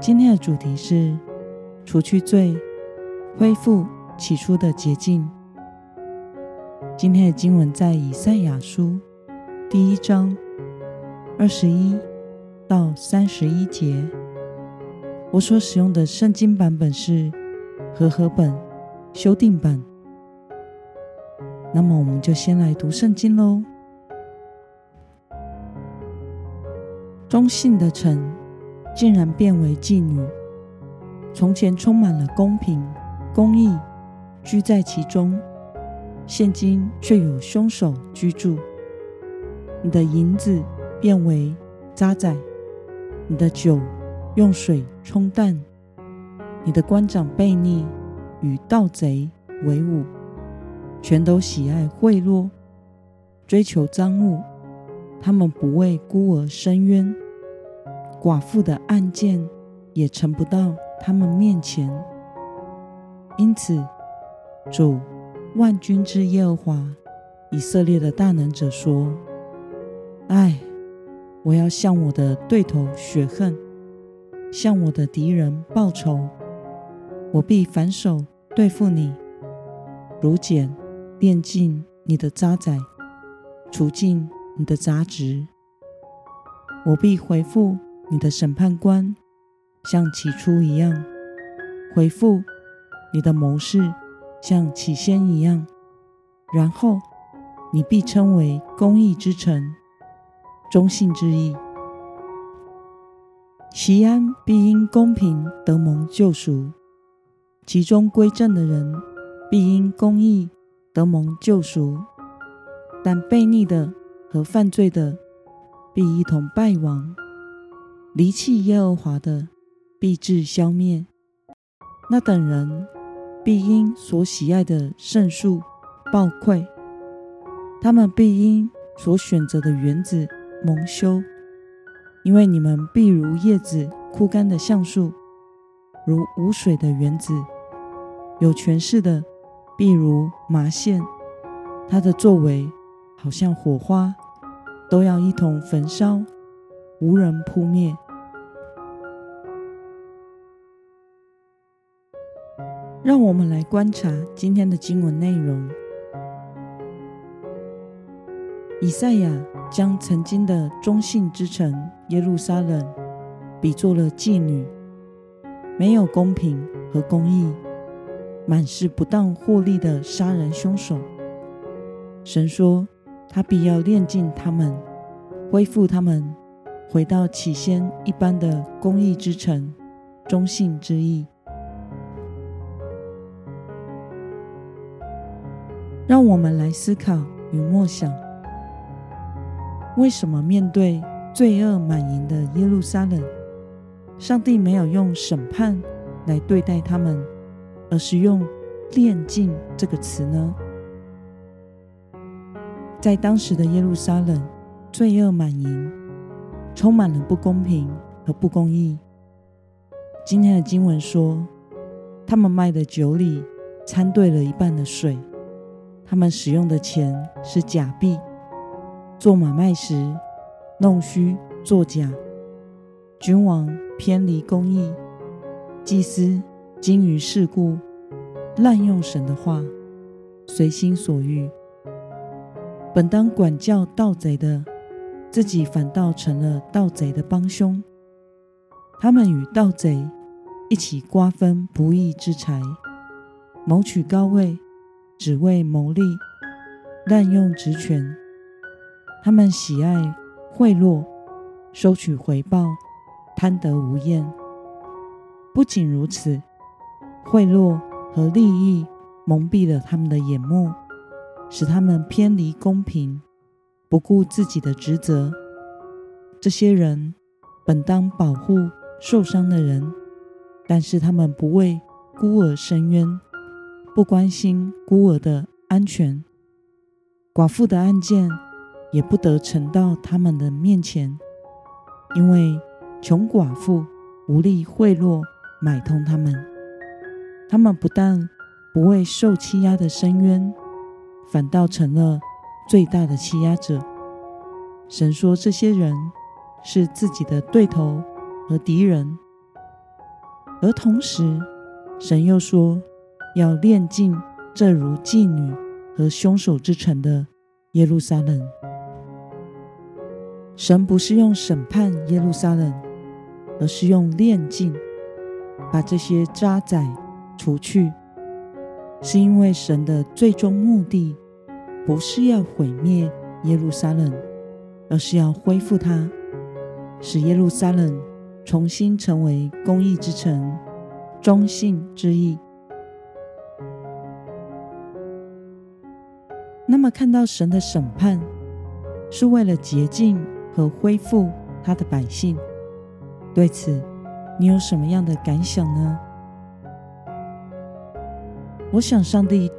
今天的主题是除去罪，恢复起初的洁净。今天的经文在以赛亚书第一章二十一到三十一节。我所使用的圣经版本是和合本修订版。那么，我们就先来读圣经喽。忠信的城。竟然变为妓女。从前充满了公平、公义，居在其中，现今却有凶手居住。你的银子变为渣滓，你的酒用水冲淡，你的官长悖逆，与盗贼为伍，全都喜爱贿赂，追求赃物，他们不为孤儿伸冤。寡妇的案件也呈不到他们面前，因此，主万军之耶和华以色列的大能者说：“唉，我要向我的对头雪恨，向我的敌人报仇。我必反手对付你，如碱炼尽你的渣滓，除尽你的杂质。我必回复。”你的审判官像起初一样，回复你的谋士像起先一样，然后你必称为公义之臣，忠信之邑。锡安必因公平得蒙救赎，其中归正的人必因公义得蒙救赎，但悖逆的和犯罪的必一同败亡。离弃耶和华的，必致消灭；那等人必因所喜爱的圣树暴愧，他们必因所选择的园子蒙羞，因为你们必如叶子枯干的橡树，如无水的园子；有权势的必如麻线，他的作为好像火花，都要一同焚烧。无人扑灭。让我们来观察今天的经文内容。以赛亚将曾经的忠信之城耶路撒冷比作了妓女，没有公平和公义，满是不当获利的杀人凶手。神说，他必要炼净他们，恢复他们。回到起先一般的公义之城，忠信之意。让我们来思考与默想：为什么面对罪恶满盈的耶路撒冷，上帝没有用审判来对待他们，而是用“炼净”这个词呢？在当时的耶路撒冷，罪恶满盈。充满了不公平和不公义。今天的经文说，他们卖的酒里掺兑了一半的水，他们使用的钱是假币，做买卖时弄虚作假，君王偏离公义，祭司精于世故，滥用神的话，随心所欲。本当管教盗贼的。自己反倒成了盗贼的帮凶，他们与盗贼一起瓜分不义之财，谋取高位，只为牟利，滥用职权。他们喜爱贿赂，收取回报，贪得无厌。不仅如此，贿赂和利益蒙蔽了他们的眼目，使他们偏离公平。不顾自己的职责，这些人本当保护受伤的人，但是他们不为孤儿伸冤，不关心孤儿的安全，寡妇的案件也不得呈到他们的面前，因为穷寡妇无力贿赂买通他们。他们不但不为受欺压的伸冤，反倒成了最大的欺压者。神说这些人是自己的对头和敌人。而同时，神又说要炼净这如妓女和凶手之城的耶路撒冷。神不是用审判耶路撒冷，而是用炼净，把这些渣滓除去。是因为神的最终目的不是要毁灭耶路撒冷，而是要恢复它，使耶路撒冷。重新成为公义之城，忠信之邑。那么，看到神的审判是为了洁净和恢复他的百姓，对此你有什么样的感想呢？我想，上帝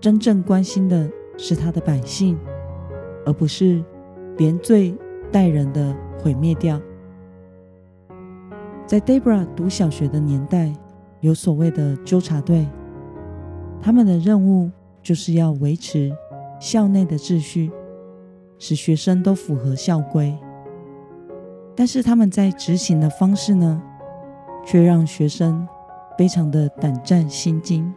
真正关心的是他的百姓，而不是连罪带人的毁灭掉。在 Deborah 读小学的年代，有所谓的纠察队，他们的任务就是要维持校内的秩序，使学生都符合校规。但是他们在执行的方式呢，却让学生非常的胆战心惊，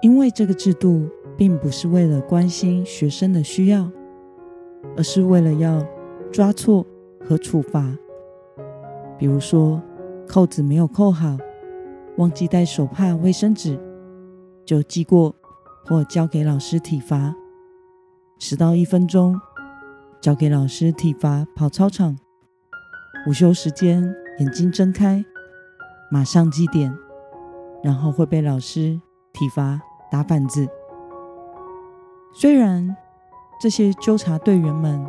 因为这个制度并不是为了关心学生的需要，而是为了要抓错和处罚。比如说，扣子没有扣好，忘记带手帕、卫生纸，就记过或交给老师体罚；迟到一分钟，交给老师体罚跑操场；午休时间眼睛睁开，马上记点，然后会被老师体罚打板子。虽然这些纠察队员们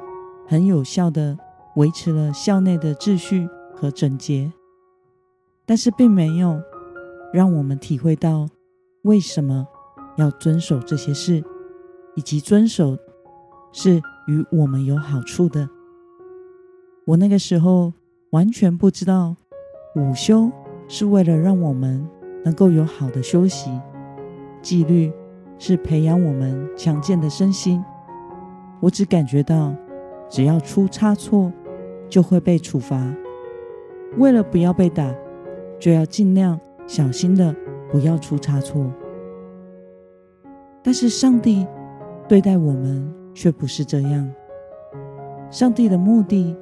很有效地维持了校内的秩序。和整洁，但是并没有让我们体会到为什么要遵守这些事，以及遵守是与我们有好处的。我那个时候完全不知道午休是为了让我们能够有好的休息，纪律是培养我们强健的身心。我只感觉到只要出差错就会被处罚。为了不要被打，就要尽量小心的不要出差错。但是上帝对待我们却不是这样。上帝的目的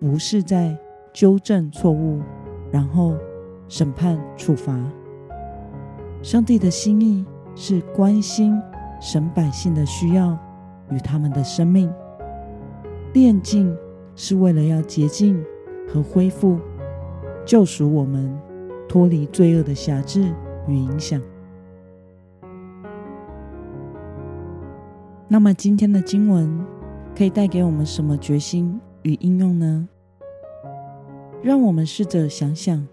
不是在纠正错误，然后审判处罚。上帝的心意是关心神百姓的需要与他们的生命。炼净是为了要洁净和恢复。救赎我们脱离罪恶的辖制与影响。那么，今天的经文可以带给我们什么决心与应用呢？让我们试着想想，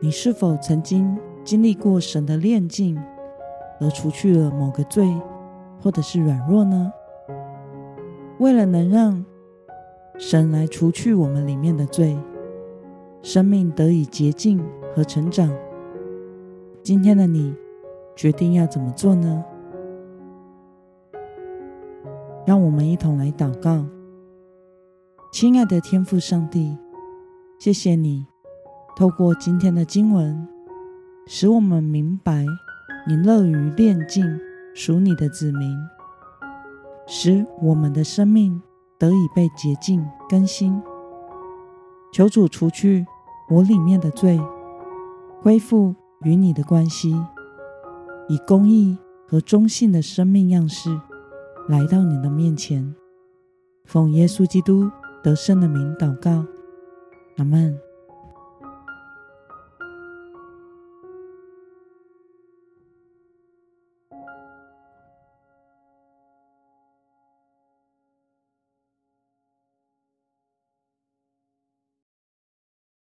你是否曾经经历过神的炼净，而除去了某个罪，或者是软弱呢？为了能让神来除去我们里面的罪。生命得以洁净和成长。今天的你决定要怎么做呢？让我们一同来祷告。亲爱的天父上帝，谢谢你透过今天的经文，使我们明白你乐于炼净属你的子民，使我们的生命得以被洁净更新。求主除去我里面的罪，恢复与你的关系，以公义和忠信的生命样式来到你的面前。奉耶稣基督得胜的名祷告，阿门。